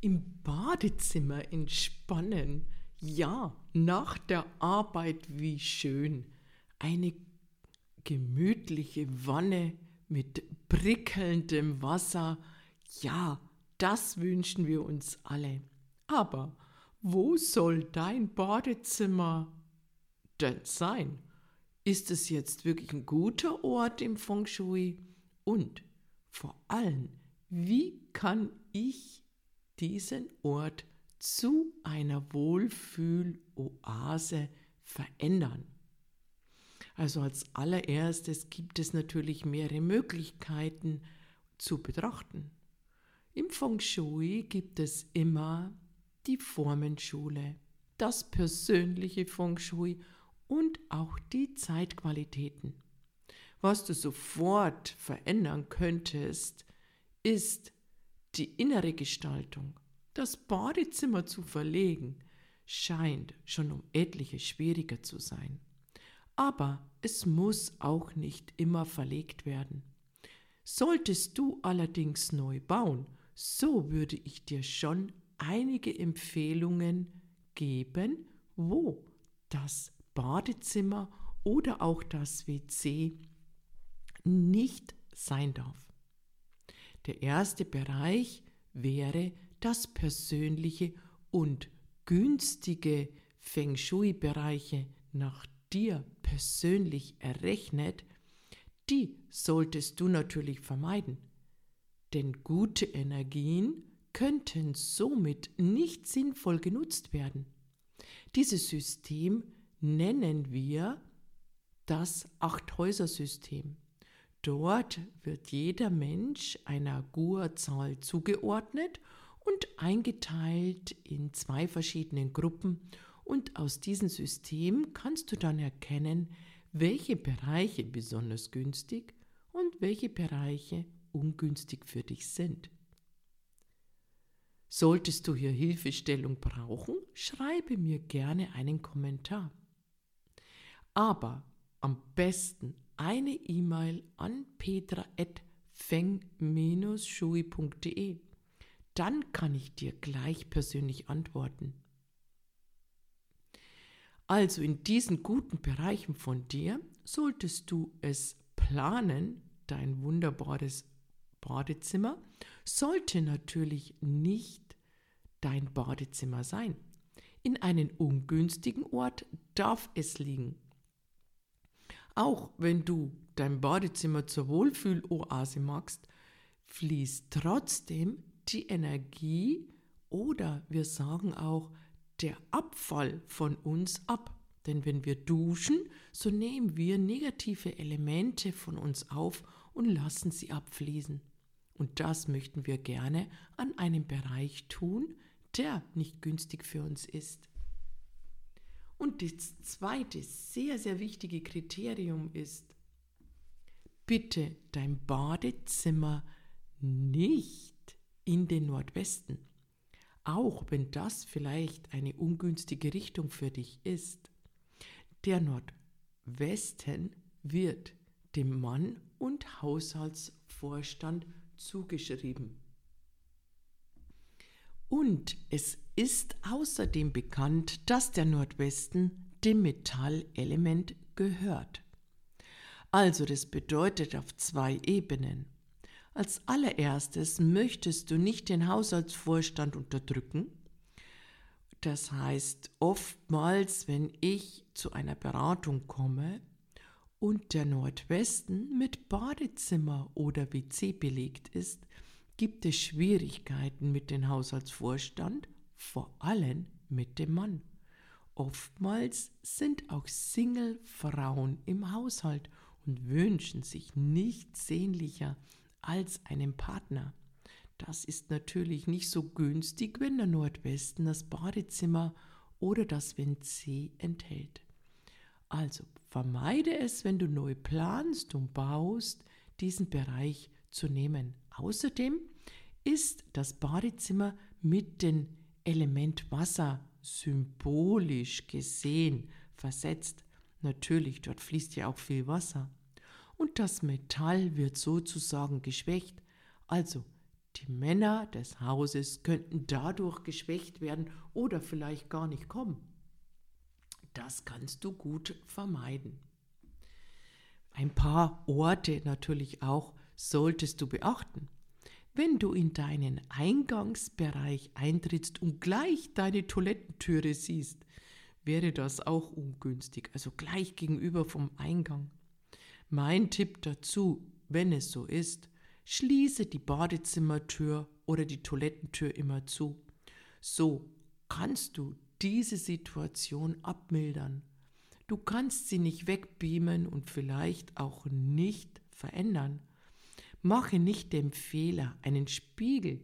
Im Badezimmer entspannen. Ja, nach der Arbeit wie schön. Eine gemütliche Wanne mit prickelndem Wasser. Ja, das wünschen wir uns alle. Aber wo soll dein Badezimmer denn sein? Ist es jetzt wirklich ein guter Ort im Feng Shui? Und vor allem, wie kann ich diesen Ort zu einer Wohlfühloase verändern. Also als allererstes gibt es natürlich mehrere Möglichkeiten zu betrachten. Im Feng Shui gibt es immer die Formenschule, das persönliche Feng Shui und auch die Zeitqualitäten. Was du sofort verändern könntest, ist die innere Gestaltung, das Badezimmer zu verlegen, scheint schon um etliche schwieriger zu sein. Aber es muss auch nicht immer verlegt werden. Solltest du allerdings neu bauen, so würde ich dir schon einige Empfehlungen geben, wo das Badezimmer oder auch das WC nicht sein darf. Der erste Bereich wäre das persönliche und günstige Feng Shui-Bereiche nach dir persönlich errechnet, die solltest du natürlich vermeiden. Denn gute Energien könnten somit nicht sinnvoll genutzt werden. Dieses System nennen wir das Achthäuser-System. Dort wird jeder Mensch einer Gua-Zahl zugeordnet und eingeteilt in zwei verschiedenen Gruppen und aus diesem System kannst du dann erkennen, welche Bereiche besonders günstig und welche Bereiche ungünstig für dich sind. Solltest du hier Hilfestellung brauchen, schreibe mir gerne einen Kommentar. Aber am besten eine E-Mail an petra.feng-shui.de. Dann kann ich dir gleich persönlich antworten. Also in diesen guten Bereichen von dir solltest du es planen, dein wunderbares Badezimmer sollte natürlich nicht dein Badezimmer sein. In einem ungünstigen Ort darf es liegen. Auch wenn du dein Badezimmer zur Wohlfühloase machst, fließt trotzdem die Energie oder wir sagen auch der Abfall von uns ab. Denn wenn wir duschen, so nehmen wir negative Elemente von uns auf und lassen sie abfließen. Und das möchten wir gerne an einem Bereich tun, der nicht günstig für uns ist. Und das zweite sehr, sehr wichtige Kriterium ist, bitte dein Badezimmer nicht in den Nordwesten, auch wenn das vielleicht eine ungünstige Richtung für dich ist. Der Nordwesten wird dem Mann und Haushaltsvorstand zugeschrieben. Und es ist außerdem bekannt, dass der Nordwesten dem Metallelement gehört. Also das bedeutet auf zwei Ebenen. Als allererstes möchtest du nicht den Haushaltsvorstand unterdrücken. Das heißt, oftmals, wenn ich zu einer Beratung komme und der Nordwesten mit Badezimmer oder WC belegt ist, gibt es Schwierigkeiten mit dem Haushaltsvorstand, vor allem mit dem Mann. Oftmals sind auch Single-Frauen im Haushalt und wünschen sich nichts sehnlicher als einen Partner. Das ist natürlich nicht so günstig, wenn der Nordwesten das Badezimmer oder das WC enthält. Also vermeide es, wenn du neu planst und baust, diesen Bereich zu nehmen. Außerdem ist das Badezimmer mit dem Element Wasser symbolisch gesehen versetzt. Natürlich, dort fließt ja auch viel Wasser. Und das Metall wird sozusagen geschwächt. Also, die Männer des Hauses könnten dadurch geschwächt werden oder vielleicht gar nicht kommen. Das kannst du gut vermeiden. Ein paar Orte natürlich auch solltest du beachten. Wenn du in deinen Eingangsbereich eintrittst und gleich deine Toilettentüre siehst, wäre das auch ungünstig, also gleich gegenüber vom Eingang. Mein Tipp dazu, wenn es so ist, schließe die Badezimmertür oder die Toilettentür immer zu. So kannst du diese Situation abmildern. Du kannst sie nicht wegbeamen und vielleicht auch nicht verändern. Mache nicht den Fehler, einen Spiegel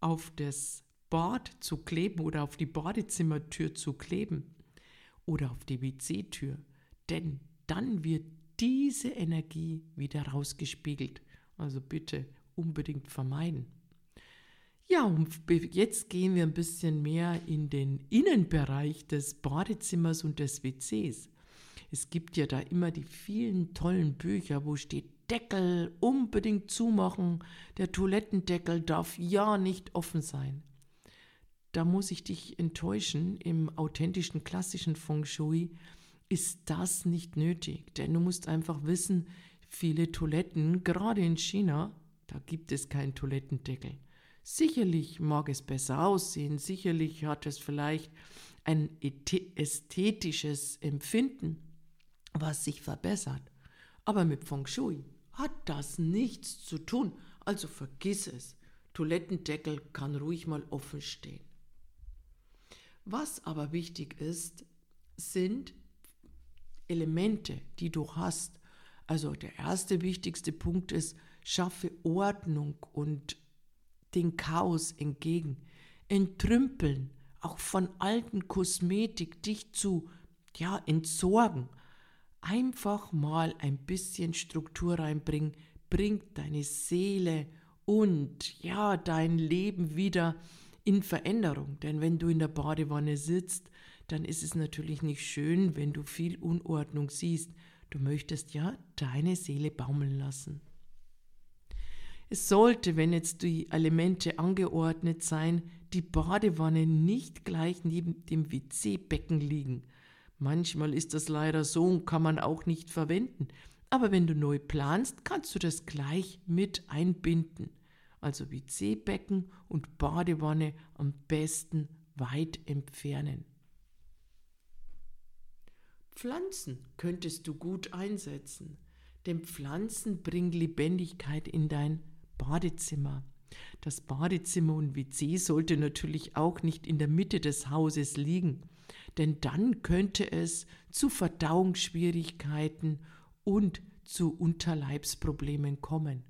auf das Bad zu kleben oder auf die Badezimmertür zu kleben oder auf die WC-Tür, denn dann wird diese Energie wieder rausgespiegelt. Also bitte unbedingt vermeiden. Ja, und jetzt gehen wir ein bisschen mehr in den Innenbereich des Badezimmers und des WCs. Es gibt ja da immer die vielen tollen Bücher, wo steht Deckel unbedingt zumachen, der Toilettendeckel darf ja nicht offen sein. Da muss ich dich enttäuschen, im authentischen klassischen Feng Shui ist das nicht nötig, denn du musst einfach wissen, viele Toiletten, gerade in China, da gibt es keinen Toilettendeckel. Sicherlich mag es besser aussehen, sicherlich hat es vielleicht ein ästhetisches Empfinden, was sich verbessert. Aber mit Feng Shui hat das nichts zu tun, also vergiss es. Toilettendeckel kann ruhig mal offen stehen. Was aber wichtig ist, sind Elemente, die du hast. Also der erste wichtigste Punkt ist, schaffe Ordnung und den Chaos entgegen. Entrümpeln, auch von alten Kosmetik, dich zu ja, entsorgen. Einfach mal ein bisschen Struktur reinbringen, bringt deine Seele und ja, dein Leben wieder in Veränderung. Denn wenn du in der Badewanne sitzt, dann ist es natürlich nicht schön, wenn du viel Unordnung siehst. Du möchtest ja deine Seele baumeln lassen. Es sollte, wenn jetzt die Elemente angeordnet sein, die Badewanne nicht gleich neben dem WC-Becken liegen. Manchmal ist das leider so und kann man auch nicht verwenden. Aber wenn du neu planst, kannst du das gleich mit einbinden. Also WC-Becken und Badewanne am besten weit entfernen. Pflanzen könntest du gut einsetzen, denn Pflanzen bringen Lebendigkeit in dein Badezimmer. Das Badezimmer und WC sollte natürlich auch nicht in der Mitte des Hauses liegen, denn dann könnte es zu Verdauungsschwierigkeiten und zu Unterleibsproblemen kommen.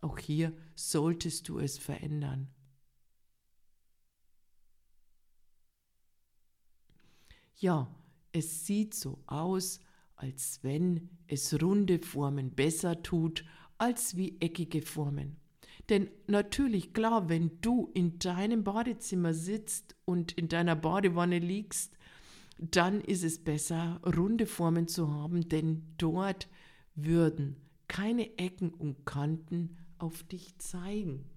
Auch hier solltest du es verändern. Ja, es sieht so aus, als wenn es runde Formen besser tut als wie eckige Formen. Denn natürlich, klar, wenn du in deinem Badezimmer sitzt und in deiner Badewanne liegst, dann ist es besser, runde Formen zu haben, denn dort würden keine Ecken und Kanten auf dich zeigen.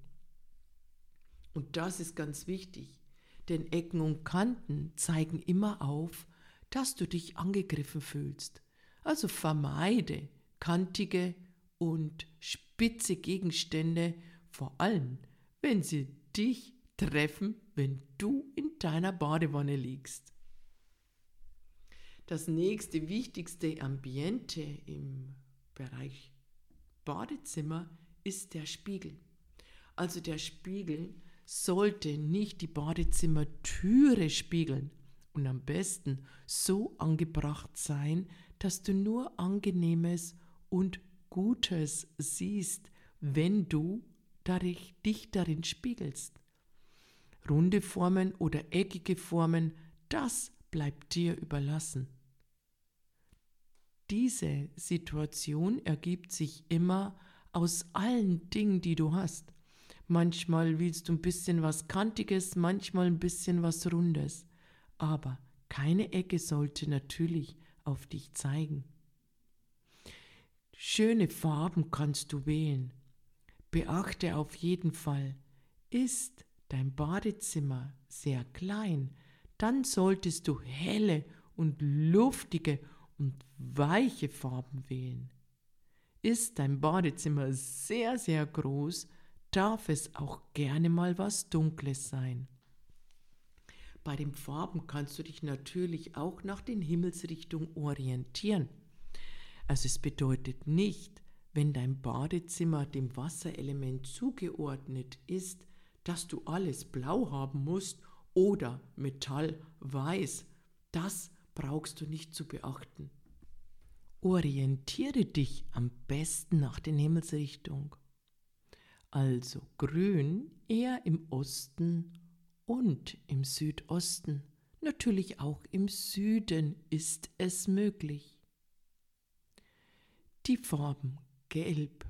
Und das ist ganz wichtig, denn Ecken und Kanten zeigen immer auf, dass du dich angegriffen fühlst. Also vermeide kantige und spitze Gegenstände, vor allem wenn sie dich treffen, wenn du in deiner Badewanne liegst. Das nächste wichtigste Ambiente im Bereich Badezimmer ist der Spiegel. Also der Spiegel sollte nicht die Badezimmertüre spiegeln und am besten so angebracht sein, dass du nur angenehmes und Gutes siehst, wenn du dich darin spiegelst. Runde Formen oder eckige Formen, das bleibt dir überlassen. Diese Situation ergibt sich immer aus allen Dingen, die du hast. Manchmal willst du ein bisschen was Kantiges, manchmal ein bisschen was Rundes. Aber keine Ecke sollte natürlich auf dich zeigen. Schöne Farben kannst du wählen. Beachte auf jeden Fall, ist dein Badezimmer sehr klein, dann solltest du helle und luftige und weiche Farben wählen. Ist dein Badezimmer sehr, sehr groß, darf es auch gerne mal was Dunkles sein. Bei den Farben kannst du dich natürlich auch nach den Himmelsrichtungen orientieren. Also es bedeutet nicht, wenn dein Badezimmer dem Wasserelement zugeordnet ist, dass du alles blau haben musst oder Metall weiß. Das brauchst du nicht zu beachten. Orientiere dich am besten nach den Himmelsrichtungen. Also grün eher im Osten und im Südosten. Natürlich auch im Süden ist es möglich. Die Farben Gelb,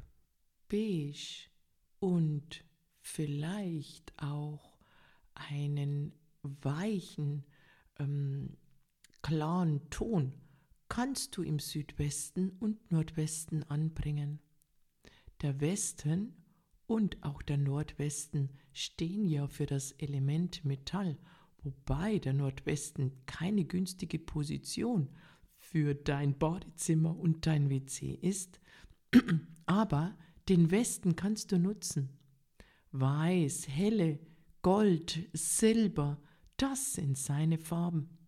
Beige und vielleicht auch einen weichen, ähm, klaren Ton kannst du im Südwesten und Nordwesten anbringen. Der Westen und auch der Nordwesten stehen ja für das Element Metall, wobei der Nordwesten keine günstige Position für dein Badezimmer und dein WC ist, aber den Westen kannst du nutzen. Weiß, helle, Gold, Silber, das sind seine Farben.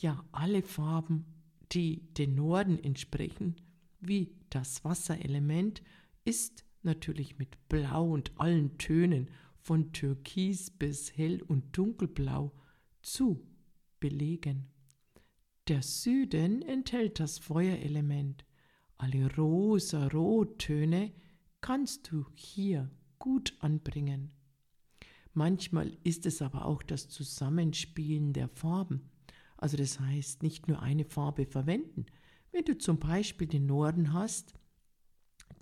Ja, alle Farben, die den Norden entsprechen, wie das Wasserelement, ist natürlich mit Blau und allen Tönen von Türkis bis Hell- und Dunkelblau zu belegen. Der Süden enthält das Feuerelement. Alle rosa-rottöne kannst du hier gut anbringen. Manchmal ist es aber auch das Zusammenspielen der Farben. Also das heißt, nicht nur eine Farbe verwenden. Wenn du zum Beispiel den Norden hast,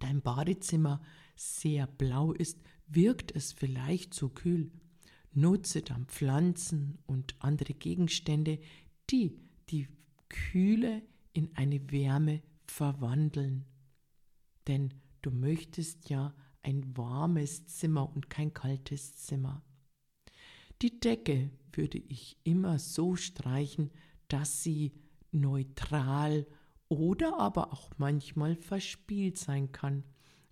dein Badezimmer sehr blau ist, wirkt es vielleicht zu kühl. Nutze dann Pflanzen und andere Gegenstände, die die Kühle in eine Wärme verwandeln. Denn du möchtest ja ein warmes Zimmer und kein kaltes Zimmer. Die Decke würde ich immer so streichen, dass sie neutral oder aber auch manchmal verspielt sein kann.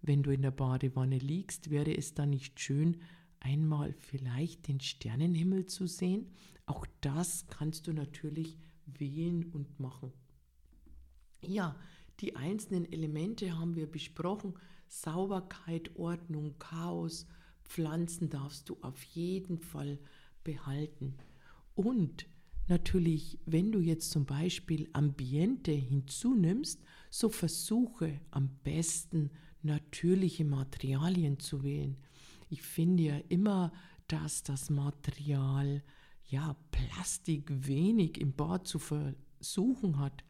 Wenn du in der Badewanne liegst, wäre es dann nicht schön, einmal vielleicht den Sternenhimmel zu sehen? Auch das kannst du natürlich wählen und machen. Ja, die einzelnen Elemente haben wir besprochen. Sauberkeit, Ordnung, Chaos, Pflanzen darfst du auf jeden Fall behalten. Und Natürlich, wenn du jetzt zum Beispiel Ambiente hinzunimmst, so versuche am besten natürliche Materialien zu wählen. Ich finde ja immer, dass das Material ja Plastik wenig im Bad zu versuchen hat.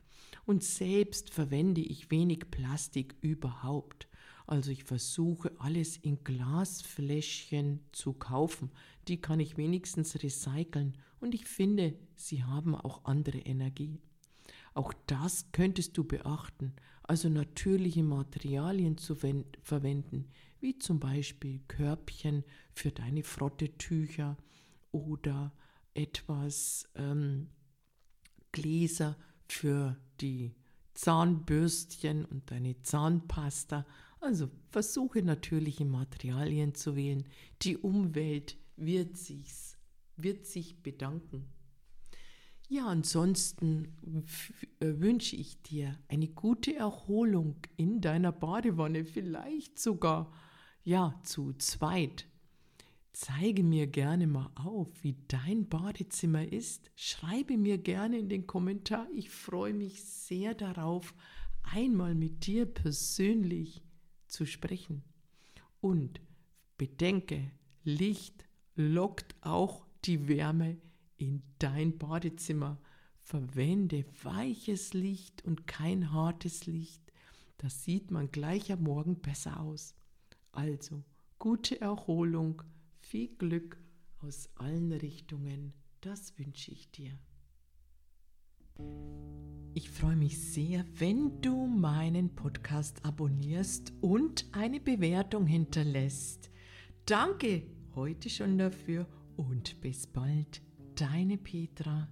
Und selbst verwende ich wenig Plastik überhaupt. Also ich versuche alles in Glasfläschchen zu kaufen. Die kann ich wenigstens recyceln und ich finde, sie haben auch andere Energie. Auch das könntest du beachten, also natürliche Materialien zu verwenden, wie zum Beispiel Körbchen für deine Frottetücher oder etwas ähm, Gläser für die Zahnbürstchen und deine Zahnpasta. Also versuche natürliche Materialien zu wählen. Die Umwelt wird sich's wird sich bedanken. Ja, ansonsten äh, wünsche ich dir eine gute Erholung in deiner Badewanne, vielleicht sogar ja zu zweit. Zeige mir gerne mal auf, wie dein Badezimmer ist. Schreibe mir gerne in den Kommentar. Ich freue mich sehr darauf, einmal mit dir persönlich zu sprechen. Und bedenke, Licht lockt auch die Wärme in dein Badezimmer. Verwende weiches Licht und kein hartes Licht. Das sieht man gleich am Morgen besser aus. Also, gute Erholung, viel Glück aus allen Richtungen, das wünsche ich dir. Ich freue mich sehr, wenn du meinen Podcast abonnierst und eine Bewertung hinterlässt. Danke heute schon dafür und bis bald, deine Petra.